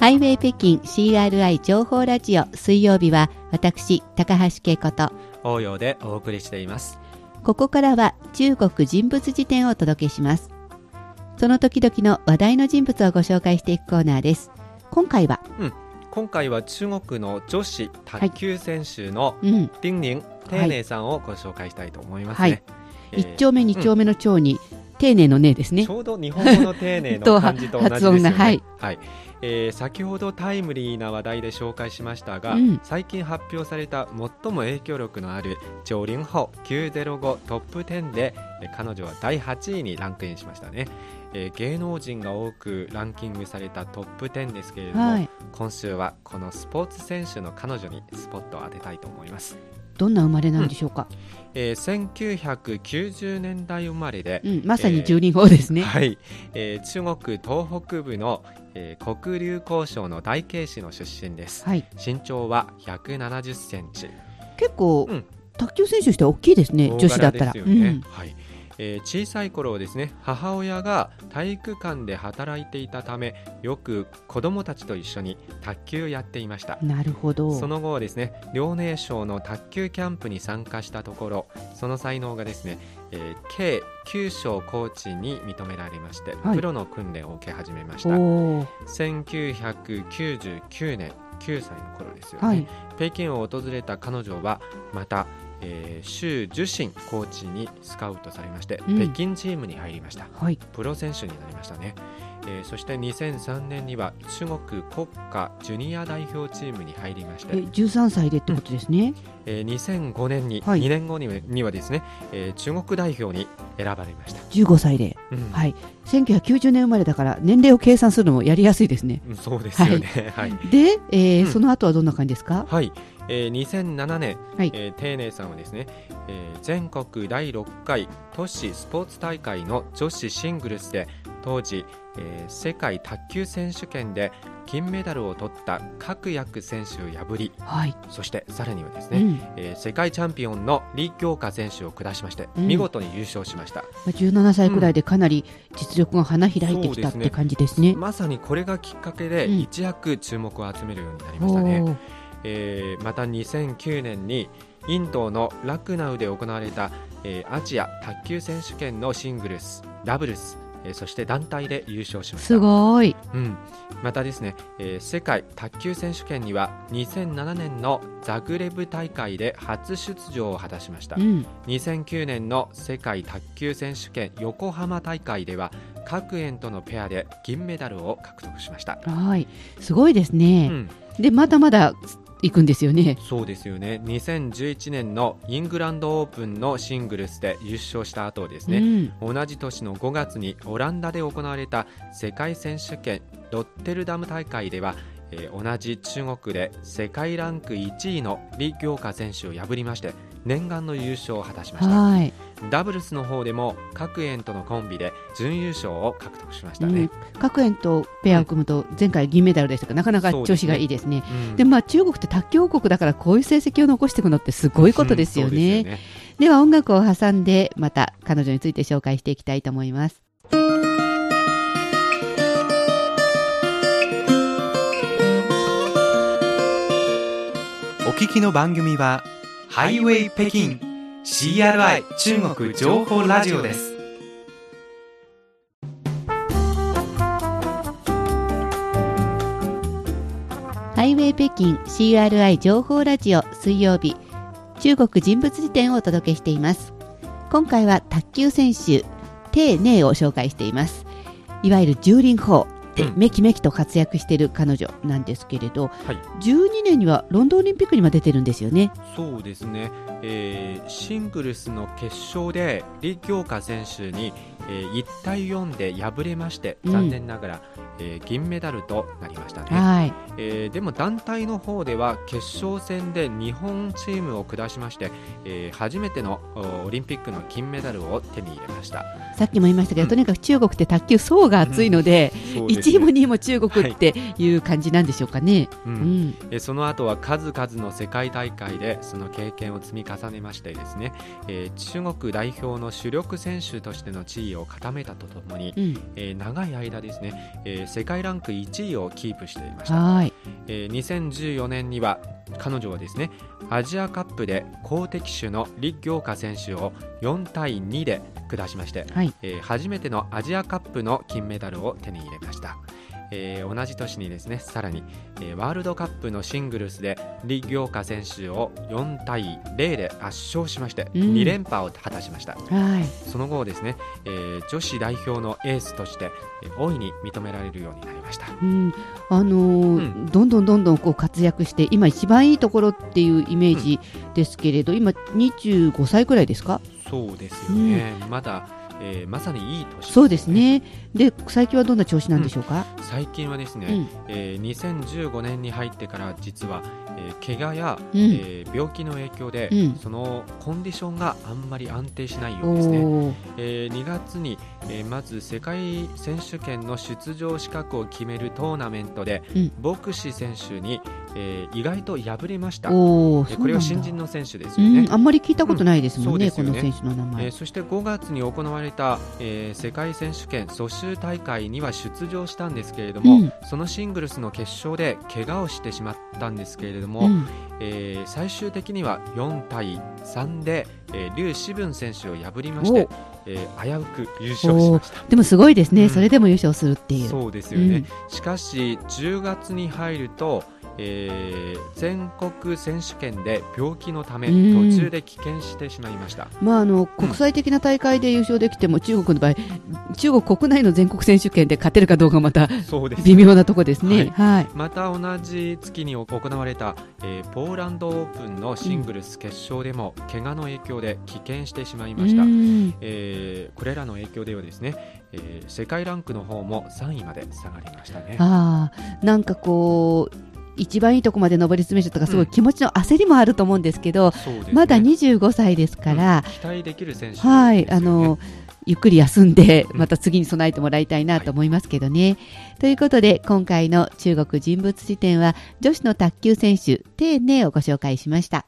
ハイウェイ北京 CRI 情報ラジオ。水曜日は私高橋恵子と応用でお送りしています。ここからは中国人物辞典をお届けします。その時々の話題の人物をご紹介していくコーナーです。今回は、うん、今回は中国の女子卓球選手の林寧丁寧さんをご紹介したいと思いますね、はい。えー、1丁目2丁目の丁に、うん丁寧のねですね。ちょうど日本語の丁寧の 漢字と同じですよね。はい、はい。えー、先ほどタイムリーな話題で紹介しましたが、うん、最近発表された最も影響力のある上林法905トップ10で彼女は第8位にランクインしましたね、えー、芸能人が多くランキングされたトップ10ですけれども、はい、今週はこのスポーツ選手の彼女にスポットを当てたいと思いますどんな生まれなんでしょうか、うん、えー、1990年代生まれで、うん、まさに十人法ですね、えー、はい、えー、中国東北部の、えー、黒竜江省の大慶市の出身です、はい、身長は170センチ。結構、うん、卓球選手としては大きいですね女子だったら、ねうん、はいえー、小さい頃ですね母親が体育館で働いていたためよく子供たちと一緒に卓球やっていました。なるほど。その後ですね遼寧省の卓球キャンプに参加したところその才能がですね、えー、計9章コーチに認められまして、はい、プロの訓練を受け始めました。1999年9歳の頃ですよね、はい、北京を訪れた彼女はまたえー、周樹新コーチにスカウトされまして、うん、北京チームに入りました、はい、プロ選手になりましたね、えー、そして2003年には中国国家ジュニア代表チームに入りまして。え13歳でってことですね、うん、えー、2005年に、はい、2年後ににはですね、えー、中国代表に選ばれました。15歳で、うん、はい、1990年生まれだから年齢を計算するのもやりやすいですね、そうですよね、はい、はい、で、えー、うん、その後はどんな感じですか？はい。えー、2007年、はい、えー、丁寧さんはですね、えー、全国第6回都市スポーツ大会の女子シングルスで当時、えー、世界卓球選手権で金メダルを取った各役選手を破り、はい、そしてさらにはですね、うん、えー、世界チャンピオンの李強華選手を下しまして、うん、見事に優勝しました、17歳くらいでかなり実力が花開いてきた、うん、って感じですね。まさにこれがきっかけで一躍注目を集めるようになりましたね。えー、また2009年にインドのラクナウで行われた、えー、アジア卓球選手権のシングルスダブルス、えー、そして団体で優勝しました。すごい、うん、またですね、えー、世界卓球選手権には2007年のザグレブ大会で初出場を果たしました、うん、2009年の世界卓球選手権横浜大会では各園とのペアで銀メダルを獲得しました。はい。すごいですね、うん、でまだまだ行くんですよね。そうですよね。2011年のイングランドオープンのシングルスで優勝した後ですね、うん、同じ年の5月にオランダで行われた世界選手権ロッテルダム大会ではえー、同じ中国で世界ランク1位の李行華選手を破りまして念願の優勝を果たしましたダブルスの方でも各園とのコンビで準優勝を獲得しましたね、うん、各園とペアを組むと前回銀メダルでしたが、なかなか調子がいいですね。で、ねうん、まあ、中国って卓球王国だからこういう成績を残していくのってすごいことですよね。うん、よね。では音楽を挟んでまた彼女について紹介していきたいと思います。お聞きの番組はハイウェイ北京 CRI 中国情報ラジオです。ハイウェイ北京 CRI 情報ラジオ水曜日中国人物辞典をお届けしています。今回は卓球選手丁寧を紹介しています。いわゆる十輪法でめきめきと活躍している彼女なんですけれど、はい、12年にはロンドンオリンピックにも出てるんですよね。そうですね、えー、シングルスの決勝で李強華選手に、えー、1対4で敗れまして残念ながら、うん、えー、銀メダルとなりましたね、はい。えー、でも団体の方では決勝戦で日本チームを下しまして、えー、初めてのオリンピックの金メダルを手に入れました。さっきも言いましたけど、うん、とにかく中国って卓球層が厚いので、うん、1位も2位も中国っていう感じなんでしょうかね、はい、うん。うん、その後は数々の世界大会でその経験を積み重ねましてですね、えー、中国代表の主力選手としての地位をを固めたとともに、うん、えー、長い間ですね、えー、世界ランク1位をキープしていました、はい。えー、2014年には彼女はですねアジアカップで好敵手の李行華選手を4対2で下しまして、はい、えー、初めてのアジアカップの金メダルを手に入れました。えー、同じ年にですねさらに、えー、ワールドカップのシングルスで李行華選手を4対0で圧勝しまして、うん、2連覇を果たしました、はい、その後ですね、えー、女子代表のエースとして、えー、大いに認められるようになりました、うん、あのーうん、どんどんどんどんこう活躍して今一番いいところっていうイメージですけれど、今25歳くらいですか？そうですよね、まだえー、まさにいい年、ね、そうですね。で最近はどんな調子なんでしょうか、うん、最近はですね、うん、えー、2015年に入ってから実は、えー、怪我や、うん、えー、病気の影響で、うん、そのコンディションがあんまり安定しないようですね、えー、2月に、えー、まず世界選手権の出場資格を決めるトーナメントで、牧師選手に、えー、意外と敗れました。おこれは新人の選手ですよね、あんまり聞いたことないですもんねうん、ね。この選手の名前、えー、そして5月に行われた、えー、世界選手権蘇州大会には出場したんですけれども、うん、そのシングルスの決勝で怪我をしてしまったんですけれども、うん、えー、最終的には4対3で、えー、劉志文選手を破りまして、えー、危うく優勝しました。でもすごいですね、うん、それでも優勝するっていう。そうですよね、しかし10月に入るとえー、全国選手権で病気のため途中で棄権してしまいました、まあ、あの国際的な大会で優勝できても、中国の場合中国国内の全国選手権で勝てるかどうかまた微妙なところですね、はい、はい、また同じ月に行われた、えー、ポーランドオープンのシングルス決勝でも、怪我の影響で棄権してしまいました、えー、これらの影響ではですね、えー、世界ランクの方も3位まで下がりましたね。あなんかこう一番いいとこまで上り詰めたとかすごい気持ちの焦りもあると思うんですけど、うんね、まだ25歳ですから、うん、期待できる選手、ね、はいあのゆっくり休んでまた次に備えてもらいたいなと思いますけどね。はい、ということで今回の中国人物辞典は女子の卓球選手丁寧をご紹介しました。